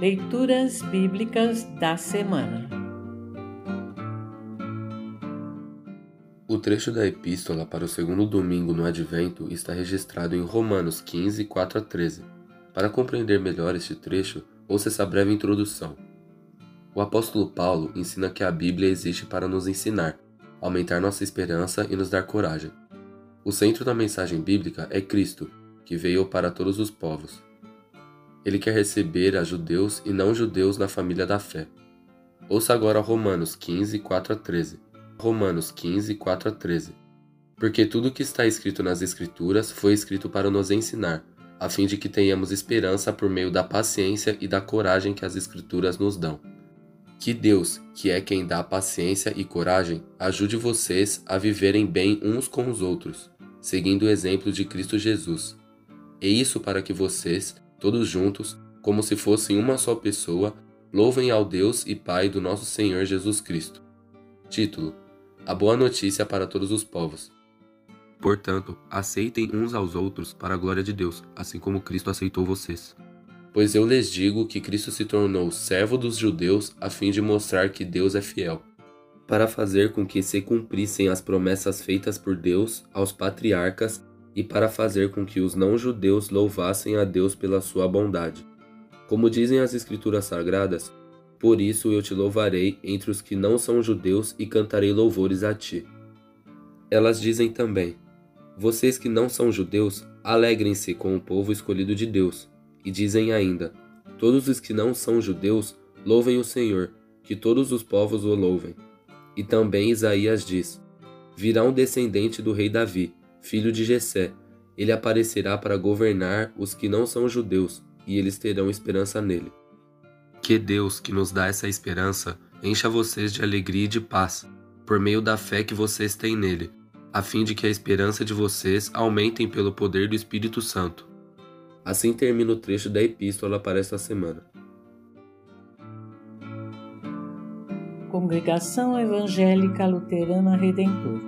Leituras Bíblicas da Semana O trecho da Epístola para o segundo domingo no Advento está registrado em Romanos 15, 4 a 13. Para compreender melhor este trecho, ouça essa breve introdução. O apóstolo Paulo ensina que a Bíblia existe para nos ensinar, aumentar nossa esperança e nos dar coragem. O centro da mensagem bíblica é Cristo, que veio para todos os povos. Ele quer receber a judeus e não judeus na família da fé. Ouça agora Romanos 15, 4 a 13. Romanos 15, 4 a 13. Porque tudo o que está escrito nas Escrituras foi escrito para nos ensinar, a fim de que tenhamos esperança por meio da paciência e da coragem que as Escrituras nos dão. Que Deus, que é quem dá paciência e coragem, ajude vocês a viverem bem uns com os outros, seguindo o exemplo de Cristo Jesus. E isso para que vocês, todos juntos, como se fossem uma só pessoa, louvem ao Deus e Pai do nosso Senhor Jesus Cristo. Título: A Boa Notícia para Todos os Povos. Portanto, aceitem uns aos outros para a glória de Deus, assim como Cristo aceitou vocês. Pois eu lhes digo que Cristo se tornou servo dos judeus a fim de mostrar que Deus é fiel, para fazer com que se cumprissem as promessas feitas por Deus aos patriarcas e para fazer com que os não-judeus louvassem a Deus pela sua bondade. Como dizem as Escrituras Sagradas, por isso eu te louvarei entre os que não são judeus e cantarei louvores a ti. Elas dizem também: Vocês que não são judeus, alegrem-se com o povo escolhido de Deus. E dizem ainda: Todos os que não são judeus, louvem o Senhor, que todos os povos o louvem. E também Isaías diz: Virá um descendente do rei Davi, filho de Jessé. Ele aparecerá para governar os que não são judeus, e eles terão esperança nele. Que Deus, que nos dá essa esperança, encha vocês de alegria e de paz, por meio da fé que vocês têm nele, a fim de que a esperança de vocês aumentem pelo poder do Espírito Santo. Assim termina o trecho da epístola para esta semana. Congregação Evangélica Luterana Redentor